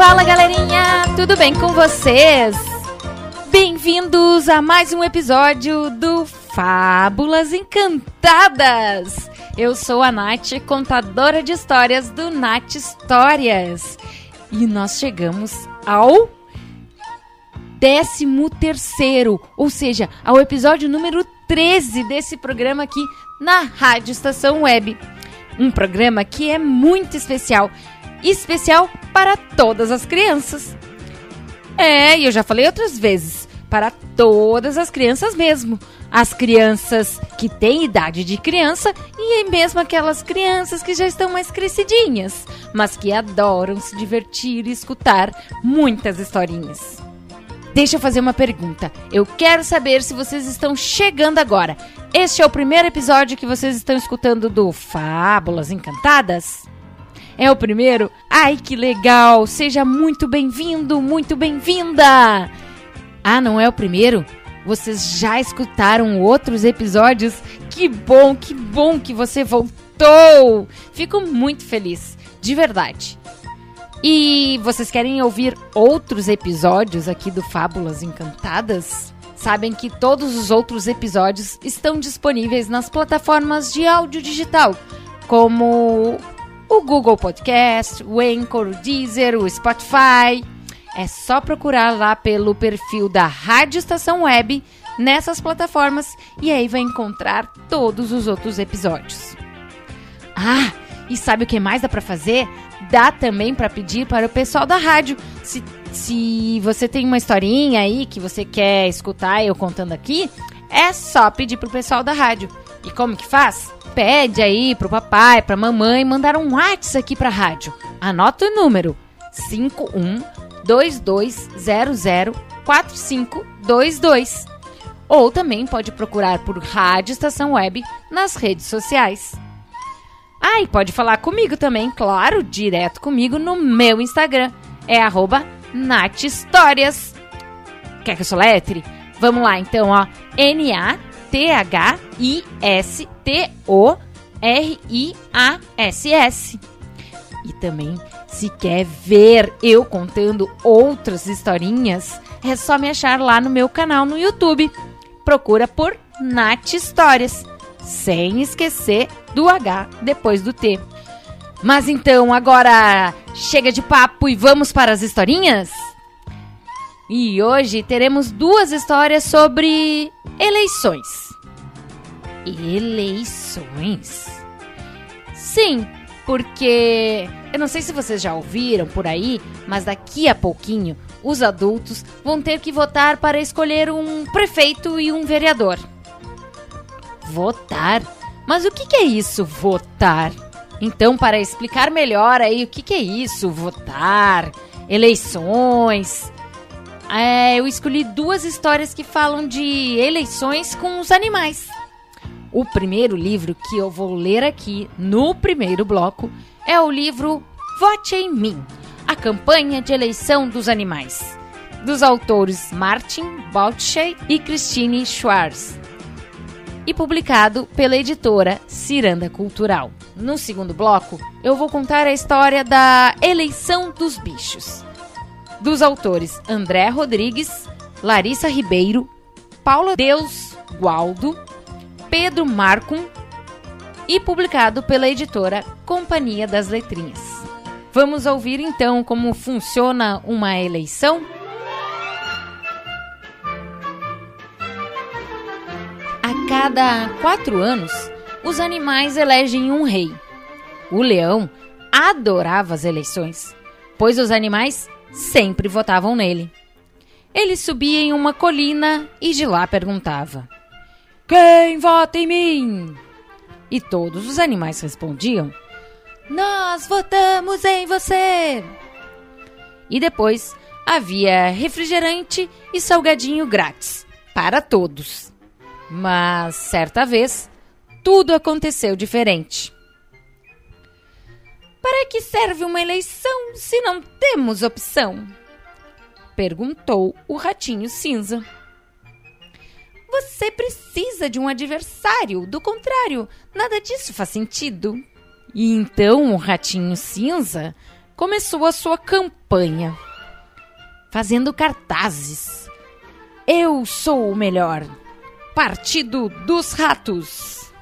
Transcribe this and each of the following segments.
Fala galerinha, tudo bem com vocês? Bem-vindos a mais um episódio do Fábulas Encantadas. Eu sou a Nath, contadora de histórias do Nath Histórias. E nós chegamos ao décimo terceiro, ou seja, ao episódio número 13 desse programa aqui na Rádio Estação Web. Um programa que é muito especial especial para todas as crianças. É, e eu já falei outras vezes, para todas as crianças mesmo. As crianças que têm idade de criança e mesmo aquelas crianças que já estão mais crescidinhas, mas que adoram se divertir e escutar muitas historinhas. Deixa eu fazer uma pergunta. Eu quero saber se vocês estão chegando agora. Este é o primeiro episódio que vocês estão escutando do Fábulas Encantadas? É o primeiro? Ai, que legal! Seja muito bem-vindo, muito bem-vinda! Ah, não é o primeiro? Vocês já escutaram outros episódios? Que bom, que bom que você voltou! Fico muito feliz, de verdade. E vocês querem ouvir outros episódios aqui do Fábulas Encantadas? Sabem que todos os outros episódios estão disponíveis nas plataformas de áudio digital, como o Google Podcast, o Anchor, o Deezer, o Spotify. É só procurar lá pelo perfil da Rádio Estação Web nessas plataformas e aí vai encontrar todos os outros episódios. Ah, e sabe o que mais dá para fazer? Dá também para pedir para o pessoal da rádio. Se, se você tem uma historinha aí que você quer escutar eu contando aqui, é só pedir pro pessoal da rádio. E como que faz? Pede aí pro papai, pra mamãe mandar um WhatsApp aqui pra rádio. Anota o número: 5122004522. Ou também pode procurar por Rádio Estação Web nas redes sociais. Ah, e pode falar comigo também, claro, direto comigo no meu Instagram. É arroba Histórias. Quer que eu soletre? Vamos lá, então, ó. N-A-T-H-I-S-T-O-R-I-A-S-S. E também, se quer ver eu contando outras historinhas, é só me achar lá no meu canal no YouTube. Procura por Nath Histórias, sem esquecer do H depois do T. Mas então, agora chega de papo e vamos para as historinhas? E hoje teremos duas histórias sobre eleições. Eleições? Sim, porque eu não sei se vocês já ouviram por aí, mas daqui a pouquinho os adultos vão ter que votar para escolher um prefeito e um vereador. Votar? Mas o que, que é isso, votar? Então, para explicar melhor aí o que, que é isso, votar, eleições, é, eu escolhi duas histórias que falam de eleições com os animais. O primeiro livro que eu vou ler aqui no primeiro bloco é o livro Vote em Mim A Campanha de Eleição dos Animais, dos autores Martin Baltschey e Christine Schwartz, e publicado pela editora Ciranda Cultural. No segundo bloco, eu vou contar a história da eleição dos bichos dos autores André Rodrigues, Larissa Ribeiro, Paula Deus Gualdo, Pedro Marcum e publicado pela editora Companhia das Letrinhas. Vamos ouvir então como funciona uma eleição? A cada quatro anos, os animais elegem um rei. O leão adorava as eleições, pois os animais sempre votavam nele. Ele subia em uma colina e de lá perguntava: Quem vota em mim? E todos os animais respondiam: Nós votamos em você! E depois havia refrigerante e salgadinho grátis para todos. Mas certa vez, tudo aconteceu diferente. Para que serve uma eleição se não temos opção? Perguntou o ratinho cinza. Você precisa de um adversário, do contrário, nada disso faz sentido. E então o ratinho cinza começou a sua campanha, fazendo cartazes. Eu sou o melhor. Partido dos Ratos.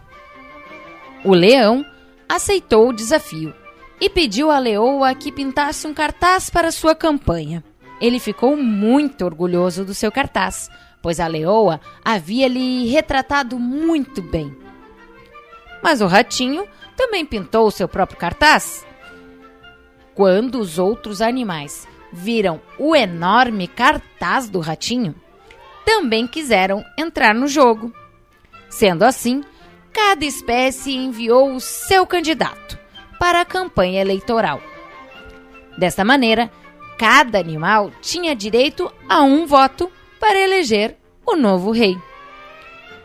O leão aceitou o desafio e pediu à leoa que pintasse um cartaz para sua campanha. Ele ficou muito orgulhoso do seu cartaz, pois a leoa havia lhe retratado muito bem. Mas o ratinho também pintou o seu próprio cartaz. Quando os outros animais viram o enorme cartaz do ratinho, também quiseram entrar no jogo. Sendo assim, cada espécie enviou o seu candidato para a campanha eleitoral. Desta maneira, cada animal tinha direito a um voto para eleger o novo rei.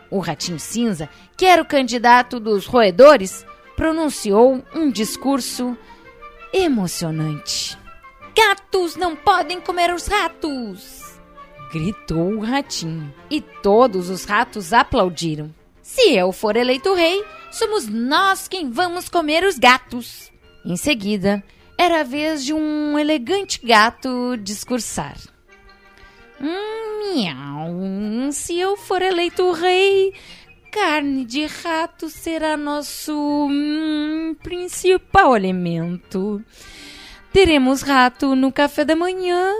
O ratinho cinza, que era o candidato dos roedores, pronunciou um discurso emocionante. Gatos não podem comer os ratos! gritou o ratinho. E todos os ratos aplaudiram. Se eu for eleito rei, somos nós quem vamos comer os gatos. Em seguida, era a vez de um elegante gato discursar. Hum, miau, se eu for eleito rei, carne de rato será nosso hum, principal alimento. Teremos rato no café da manhã,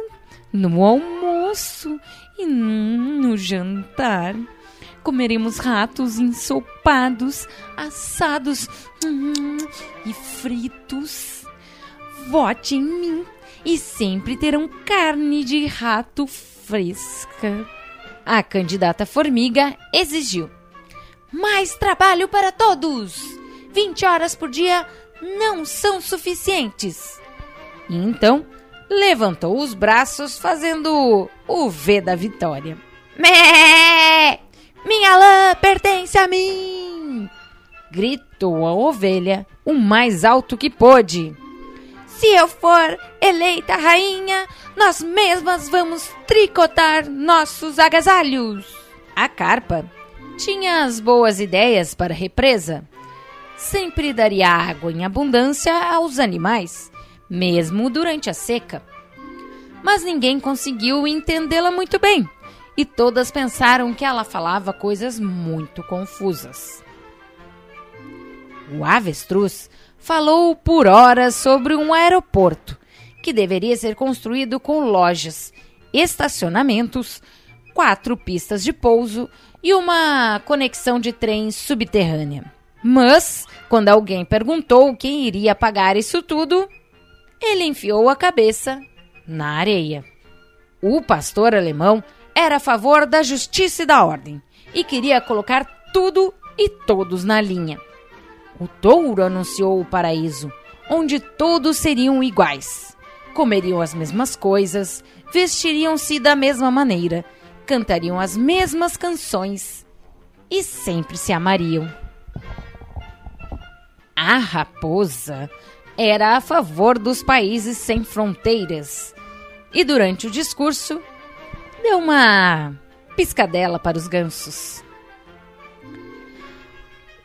no almoço e no jantar. Comeremos ratos ensopados, assados hum, e fritos. Vote em mim e sempre terão carne de rato fresca. A candidata formiga exigiu mais trabalho para todos. 20 horas por dia não são suficientes. E então levantou os braços fazendo o V da vitória. Mé! Minha lã pertence a mim! Gritou a ovelha o mais alto que pôde. Se eu for eleita rainha, nós mesmas vamos tricotar nossos agasalhos. A carpa tinha as boas ideias para a represa. Sempre daria água em abundância aos animais mesmo durante a seca. Mas ninguém conseguiu entendê-la muito bem, e todas pensaram que ela falava coisas muito confusas. O avestruz falou por horas sobre um aeroporto que deveria ser construído com lojas, estacionamentos, quatro pistas de pouso e uma conexão de trem subterrânea. Mas, quando alguém perguntou quem iria pagar isso tudo, ele enfiou a cabeça na areia. O pastor alemão era a favor da justiça e da ordem e queria colocar tudo e todos na linha. O touro anunciou o paraíso, onde todos seriam iguais. Comeriam as mesmas coisas, vestiriam-se da mesma maneira, cantariam as mesmas canções e sempre se amariam. A raposa era a favor dos países sem fronteiras. E durante o discurso, deu uma piscadela para os gansos.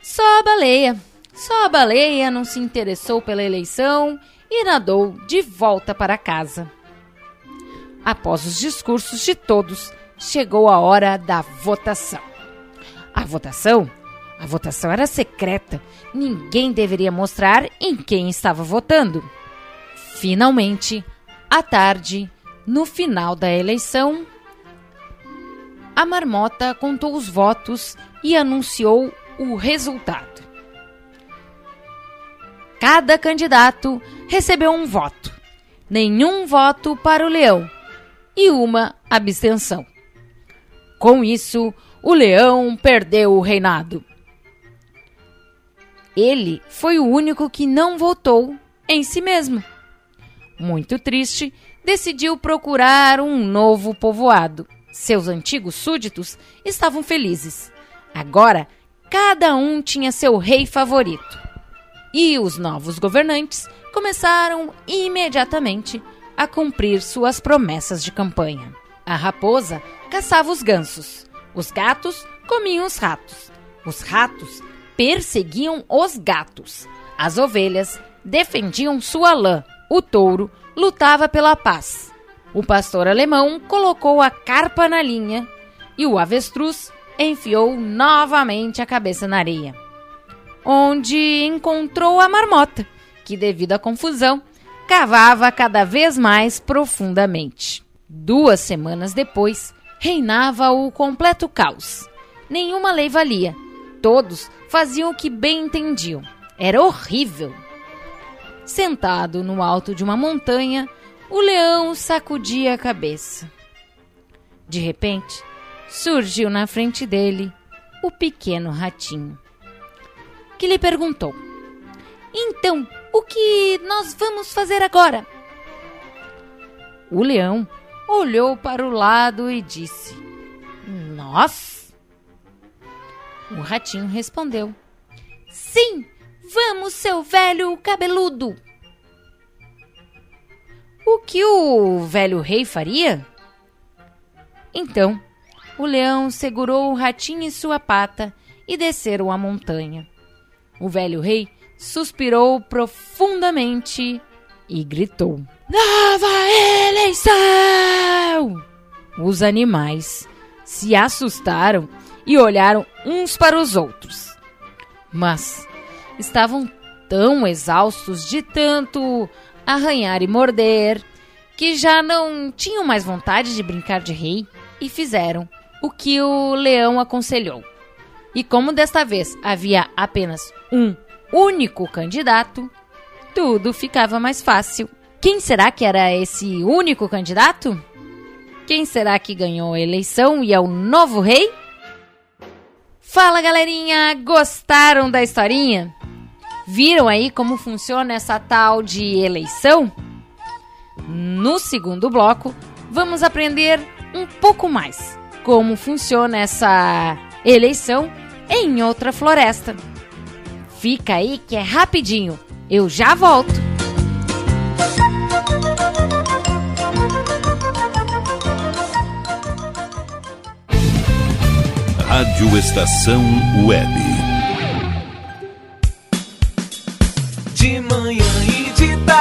Só a baleia, só a baleia não se interessou pela eleição e nadou de volta para casa. Após os discursos de todos, chegou a hora da votação. A votação a votação era secreta. Ninguém deveria mostrar em quem estava votando. Finalmente, à tarde, no final da eleição, a marmota contou os votos e anunciou o resultado. Cada candidato recebeu um voto, nenhum voto para o leão e uma abstenção. Com isso, o leão perdeu o reinado. Ele foi o único que não votou em si mesmo. Muito triste, decidiu procurar um novo povoado. Seus antigos súditos estavam felizes. Agora, cada um tinha seu rei favorito. E os novos governantes começaram imediatamente a cumprir suas promessas de campanha. A raposa caçava os gansos, os gatos comiam os ratos, os ratos perseguiam os gatos, as ovelhas defendiam sua lã, o touro lutava pela paz. O pastor alemão colocou a carpa na linha e o avestruz enfiou novamente a cabeça na areia, onde encontrou a marmota, que, devido à confusão, cavava cada vez mais profundamente. Duas semanas depois, reinava o completo caos. Nenhuma lei valia. Todos faziam o que bem entendiam. Era horrível. Sentado no alto de uma montanha, o leão sacudia a cabeça. De repente, surgiu na frente dele o pequeno ratinho, que lhe perguntou: Então, o que nós vamos fazer agora? O leão olhou para o lado e disse: Nós? O ratinho respondeu: Sim, vamos, seu velho cabeludo. O que o velho rei faria? Então, o leão segurou o ratinho em sua pata e desceram a montanha. O velho rei suspirou profundamente e gritou: Nova eleição! Os animais se assustaram e olharam uns para os outros. Mas estavam tão exaustos de tanto arranhar e morder que já não tinham mais vontade de brincar de rei e fizeram o que o leão aconselhou. E como desta vez havia apenas um único candidato, tudo ficava mais fácil. Quem será que era esse único candidato? Quem será que ganhou a eleição e é o novo rei? Fala galerinha, gostaram da historinha? Viram aí como funciona essa tal de eleição? No segundo bloco, vamos aprender um pouco mais como funciona essa eleição em outra floresta. Fica aí que é rapidinho. Eu já volto. Rádio Estação Web.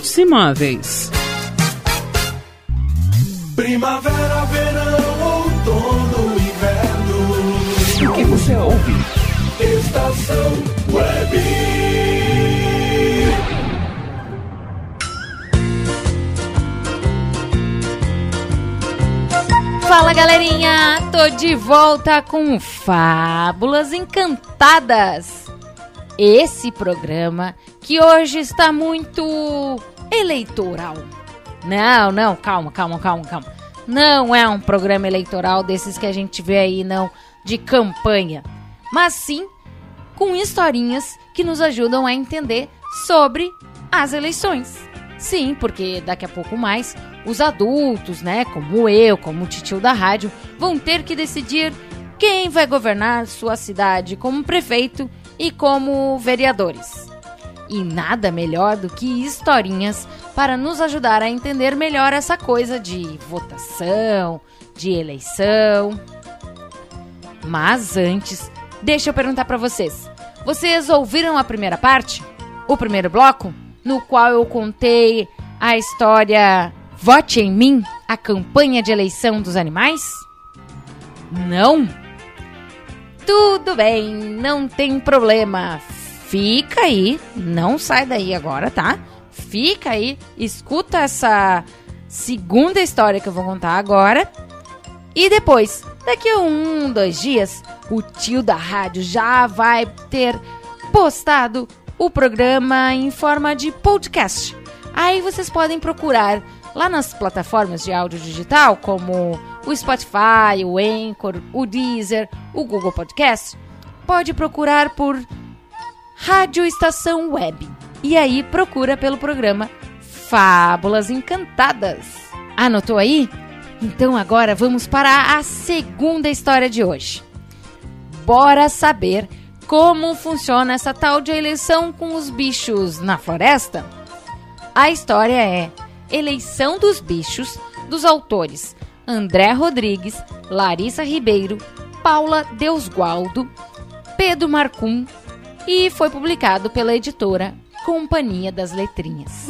Hits Imóveis. Primavera, verão, outono, inverno. O que você ouve? Estação Web. Fala galerinha, tô de volta com Fábulas Encantadas. Esse programa que hoje está muito eleitoral. Não, não, calma, calma, calma, calma. Não é um programa eleitoral desses que a gente vê aí, não, de campanha. Mas sim com historinhas que nos ajudam a entender sobre as eleições. Sim, porque daqui a pouco mais os adultos, né, como eu, como o titio da rádio, vão ter que decidir quem vai governar sua cidade como prefeito e como vereadores. E nada melhor do que historinhas para nos ajudar a entender melhor essa coisa de votação, de eleição. Mas antes, deixa eu perguntar para vocês. Vocês ouviram a primeira parte? O primeiro bloco? No qual eu contei a história Vote em mim, a campanha de eleição dos animais? Não? Tudo bem, não tem problema fica aí, não sai daí agora, tá? Fica aí, escuta essa segunda história que eu vou contar agora. E depois, daqui a um, dois dias, o tio da rádio já vai ter postado o programa em forma de podcast. Aí vocês podem procurar lá nas plataformas de áudio digital, como o Spotify, o Anchor, o Deezer, o Google Podcast. Pode procurar por Rádio Estação Web. E aí procura pelo programa Fábulas Encantadas. Anotou aí? Então agora vamos para a segunda história de hoje. Bora saber como funciona essa tal de eleição com os bichos na floresta? A história é Eleição dos Bichos, dos autores André Rodrigues, Larissa Ribeiro, Paula Deusgualdo, Pedro Marcum e foi publicado pela editora Companhia das Letrinhas.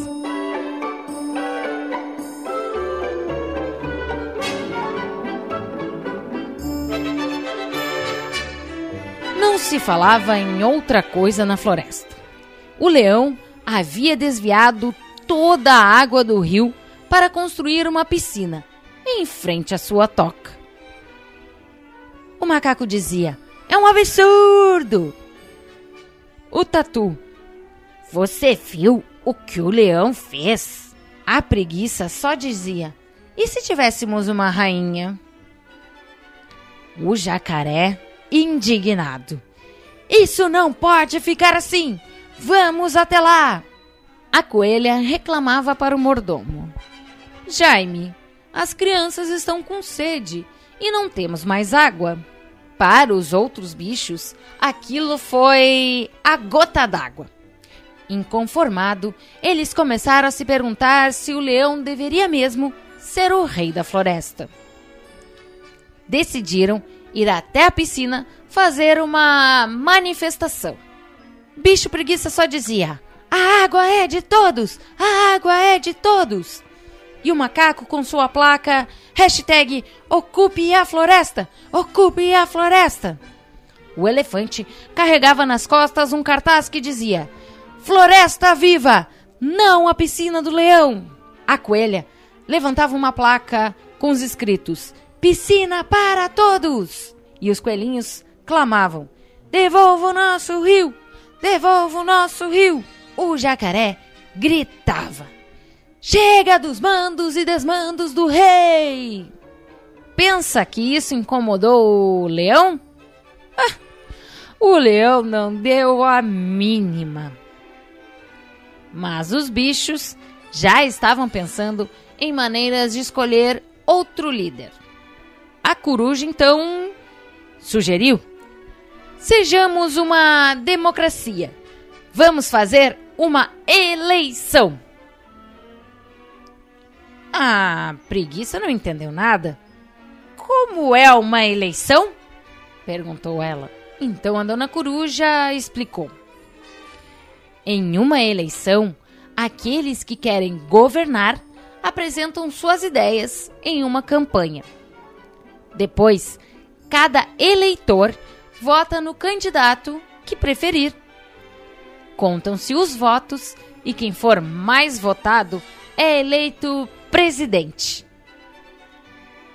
Não se falava em outra coisa na floresta. O leão havia desviado toda a água do rio para construir uma piscina em frente à sua toca. O macaco dizia: É um absurdo! O tatu. Você viu o que o leão fez? A preguiça só dizia: E se tivéssemos uma rainha? O jacaré, indignado: Isso não pode ficar assim! Vamos até lá! A coelha reclamava para o mordomo: Jaime, as crianças estão com sede e não temos mais água. Para os outros bichos, aquilo foi a gota d'água. Inconformado, eles começaram a se perguntar se o leão deveria mesmo ser o rei da floresta. Decidiram ir até a piscina fazer uma manifestação. Bicho preguiça só dizia: A água é de todos! A água é de todos! E o macaco com sua placa hashtag Ocupe a Floresta! Ocupe a Floresta! O elefante carregava nas costas um cartaz que dizia: Floresta viva! Não a piscina do leão! A coelha levantava uma placa com os escritos: Piscina para todos! E os coelhinhos clamavam: Devolva o nosso rio! Devolva o nosso rio! O jacaré gritava: Chega dos mandos e desmandos do rei! Pensa que isso incomodou o leão? Ah, o leão não deu a mínima. Mas os bichos já estavam pensando em maneiras de escolher outro líder. A coruja então sugeriu: Sejamos uma democracia. Vamos fazer uma eleição. A preguiça não entendeu nada. Como é uma eleição? perguntou ela. Então a dona coruja explicou. Em uma eleição, aqueles que querem governar apresentam suas ideias em uma campanha. Depois, cada eleitor vota no candidato que preferir. Contam-se os votos e quem for mais votado é eleito presidente.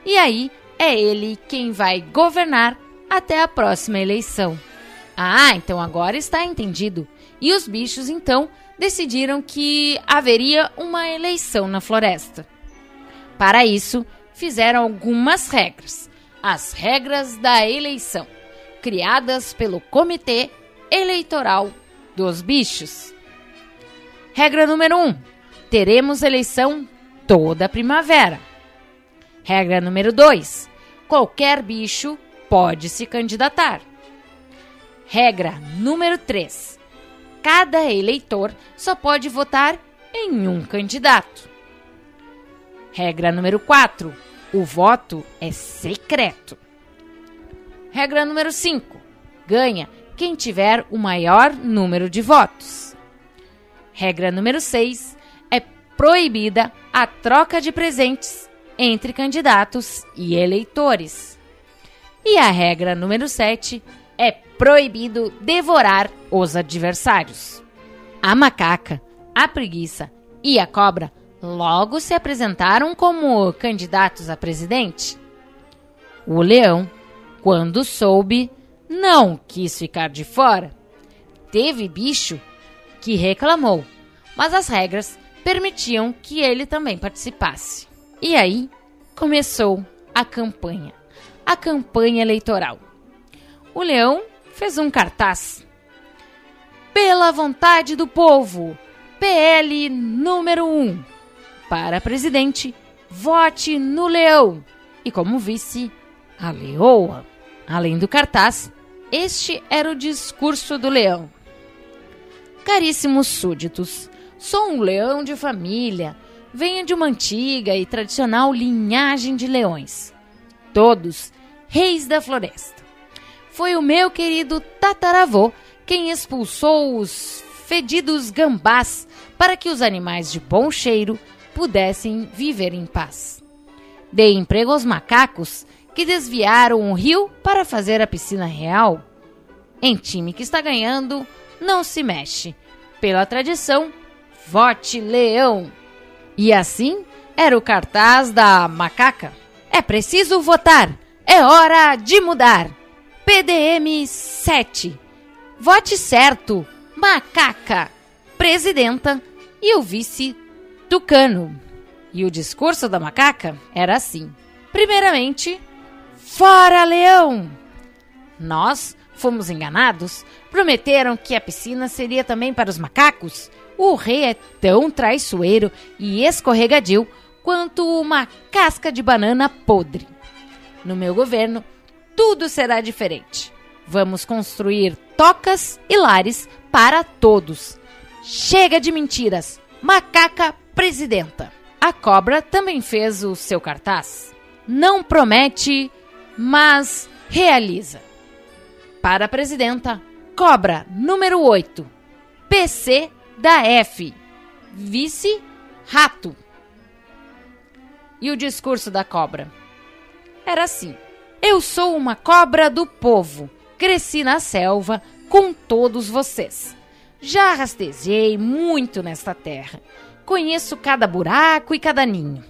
E aí é ele quem vai governar até a próxima eleição. Ah, então agora está entendido. E os bichos então decidiram que haveria uma eleição na floresta. Para isso, fizeram algumas regras. As regras da eleição, criadas pelo Comitê Eleitoral dos Bichos. Regra número 1: um, teremos eleição toda primavera. Regra número 2: qualquer bicho pode se candidatar. Regra número 3: cada eleitor só pode votar em um candidato. Regra número 4: o voto é secreto. Regra número 5: ganha quem tiver o maior número de votos. Regra número 6: é proibida a troca de presentes entre candidatos e eleitores. E a regra número 7 é proibido devorar os adversários. A macaca, a preguiça e a cobra logo se apresentaram como candidatos a presidente. O leão, quando soube, não quis ficar de fora. Teve bicho que reclamou, mas as regras permitiam que ele também participasse. E aí começou a campanha, a campanha eleitoral. O leão fez um cartaz. Pela vontade do povo, PL número 1. Para presidente, vote no leão. E como vice, a leoa. Além do cartaz, este era o discurso do leão. Caríssimos súditos, sou um leão de família. Venho de uma antiga e tradicional linhagem de leões. Todos reis da floresta foi o meu querido tataravô quem expulsou os fedidos gambás para que os animais de bom cheiro pudessem viver em paz. Dei emprego aos macacos que desviaram o rio para fazer a piscina real. Em time que está ganhando, não se mexe. Pela tradição, vote leão. E assim era o cartaz da macaca. É preciso votar. É hora de mudar. PDM 7. Vote certo. Macaca. Presidenta e o vice Tucano. E o discurso da macaca era assim: Primeiramente, fora leão! Nós fomos enganados. Prometeram que a piscina seria também para os macacos. O rei é tão traiçoeiro e escorregadio quanto uma casca de banana podre. No meu governo, tudo será diferente. Vamos construir tocas e lares para todos. Chega de mentiras. Macaca presidenta. A cobra também fez o seu cartaz. Não promete, mas realiza. Para a presidenta, cobra número 8. PC da F. Vice Rato. E o discurso da cobra? Era assim: Eu sou uma cobra do povo. Cresci na selva com todos vocês. Já rastejei muito nesta terra. Conheço cada buraco e cada ninho.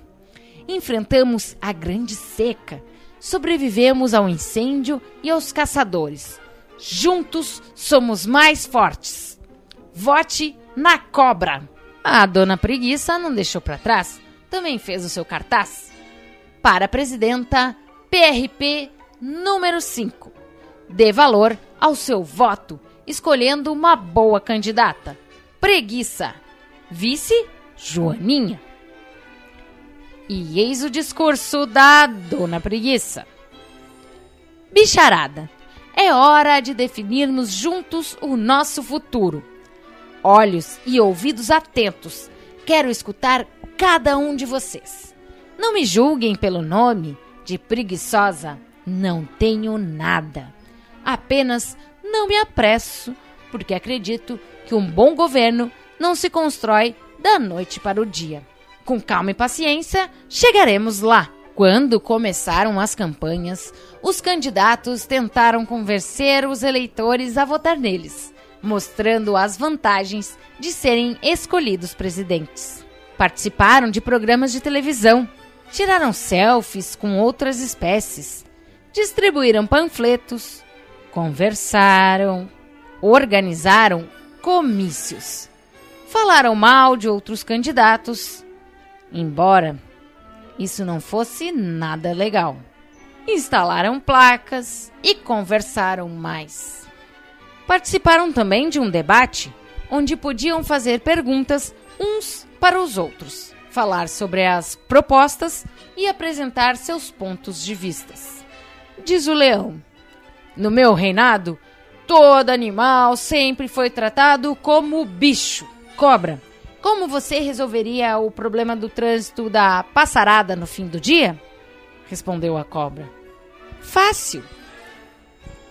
Enfrentamos a grande seca. Sobrevivemos ao incêndio e aos caçadores. Juntos somos mais fortes. Vote na cobra. A dona Preguiça não deixou para trás. Também fez o seu cartaz. Para a presidenta, PRP número 5. Dê valor ao seu voto, escolhendo uma boa candidata. Preguiça. Vice Joaninha. E eis o discurso da Dona Preguiça. Bicharada, é hora de definirmos juntos o nosso futuro. Olhos e ouvidos atentos, quero escutar cada um de vocês. Não me julguem pelo nome de preguiçosa, não tenho nada. Apenas não me apresso, porque acredito que um bom governo não se constrói da noite para o dia. Com calma e paciência, chegaremos lá. Quando começaram as campanhas, os candidatos tentaram convencer os eleitores a votar neles, mostrando as vantagens de serem escolhidos presidentes. Participaram de programas de televisão, tiraram selfies com outras espécies, distribuíram panfletos, conversaram, organizaram comícios falaram mal de outros candidatos, embora isso não fosse nada legal. Instalaram placas e conversaram mais. Participaram também de um debate onde podiam fazer perguntas uns para os outros, falar sobre as propostas e apresentar seus pontos de vistas. Diz o leão: No meu reinado, todo animal sempre foi tratado como bicho. Cobra, como você resolveria o problema do trânsito da passarada no fim do dia? Respondeu a cobra. Fácil.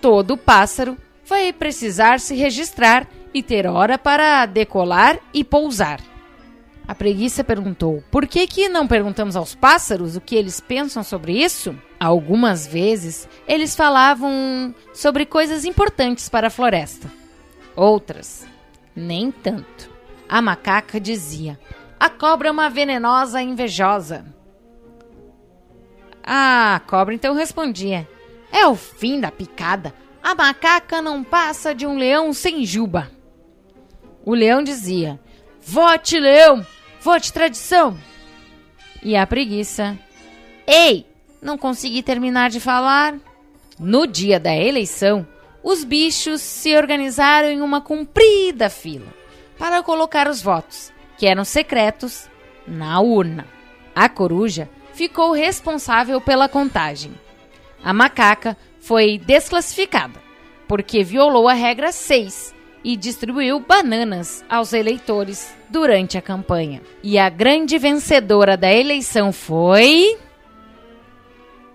Todo pássaro vai precisar se registrar e ter hora para decolar e pousar. A preguiça perguntou: Por que, que não perguntamos aos pássaros o que eles pensam sobre isso? Algumas vezes eles falavam sobre coisas importantes para a floresta. Outras, nem tanto. A macaca dizia: A cobra é uma venenosa invejosa. A cobra então respondia: É o fim da picada. A macaca não passa de um leão sem juba. O leão dizia: Vote, leão! Vote, tradição! E a preguiça: Ei, não consegui terminar de falar. No dia da eleição, os bichos se organizaram em uma comprida fila para colocar os votos, que eram secretos, na urna. A coruja ficou responsável pela contagem. A macaca foi desclassificada porque violou a regra 6 e distribuiu bananas aos eleitores durante a campanha. E a grande vencedora da eleição foi.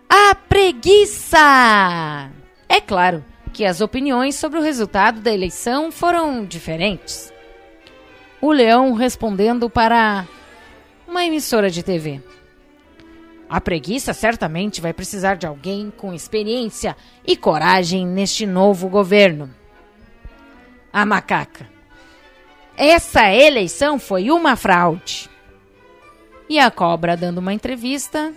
A preguiça! É claro que as opiniões sobre o resultado da eleição foram diferentes o leão respondendo para uma emissora de TV. A preguiça certamente vai precisar de alguém com experiência e coragem neste novo governo. A macaca. Essa eleição foi uma fraude. E a cobra, dando uma entrevista,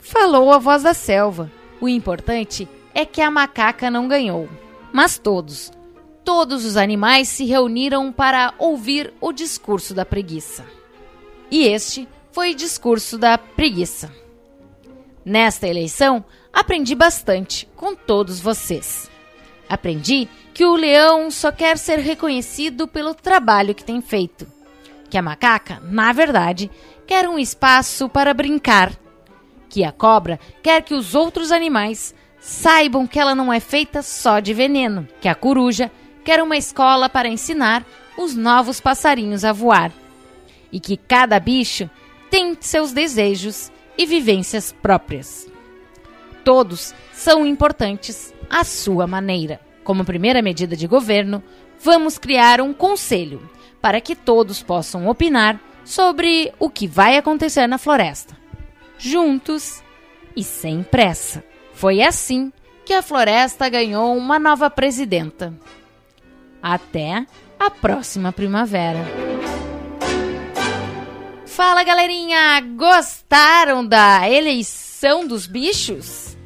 falou a voz da selva. O importante é que a macaca não ganhou, mas todos, todos os animais se reuniram para ouvir o discurso da preguiça. E este foi discurso da preguiça. Nesta eleição, aprendi bastante com todos vocês. Aprendi que o leão só quer ser reconhecido pelo trabalho que tem feito. Que a macaca, na verdade, quer um espaço para brincar. Que a cobra quer que os outros animais saibam que ela não é feita só de veneno, que a coruja quer uma escola para ensinar os novos passarinhos a voar. E que cada bicho tem seus desejos e vivências próprias. Todos são importantes à sua maneira. Como primeira medida de governo, vamos criar um conselho para que todos possam opinar sobre o que vai acontecer na floresta. Juntos e sem pressa. Foi assim que a floresta ganhou uma nova presidenta. Até a próxima primavera. Fala galerinha, gostaram da eleição dos bichos?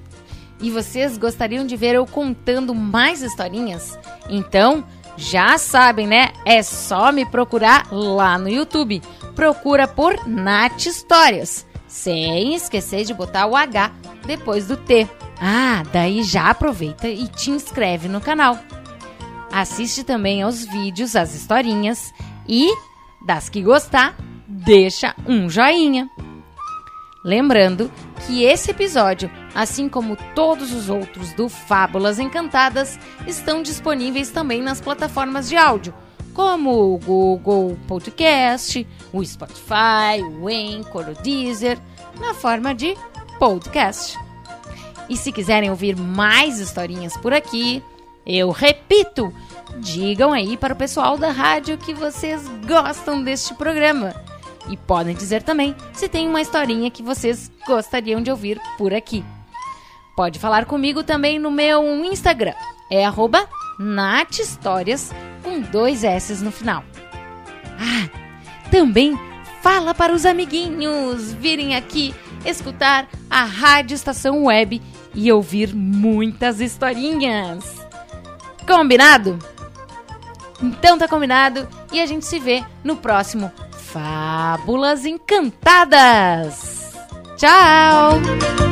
E vocês gostariam de ver eu contando mais historinhas? Então, já sabem, né? É só me procurar lá no YouTube. Procura por Nat Histórias, sem esquecer de botar o H depois do T. Ah, daí já aproveita e te inscreve no canal. Assiste também aos vídeos, as historinhas e, das que gostar, deixa um joinha. Lembrando que esse episódio, assim como todos os outros do Fábulas Encantadas, estão disponíveis também nas plataformas de áudio, como o Google Podcast, o Spotify, o Anchor, o Deezer, na forma de podcast. E se quiserem ouvir mais historinhas por aqui, eu repito, digam aí para o pessoal da rádio que vocês gostam deste programa. E podem dizer também se tem uma historinha que vocês gostariam de ouvir por aqui. Pode falar comigo também no meu Instagram. É arroba nathistórias com dois S no final. Ah, também fala para os amiguinhos virem aqui escutar a Rádio Estação Web e ouvir muitas historinhas. Combinado? Então tá combinado e a gente se vê no próximo Fábulas Encantadas. Tchau!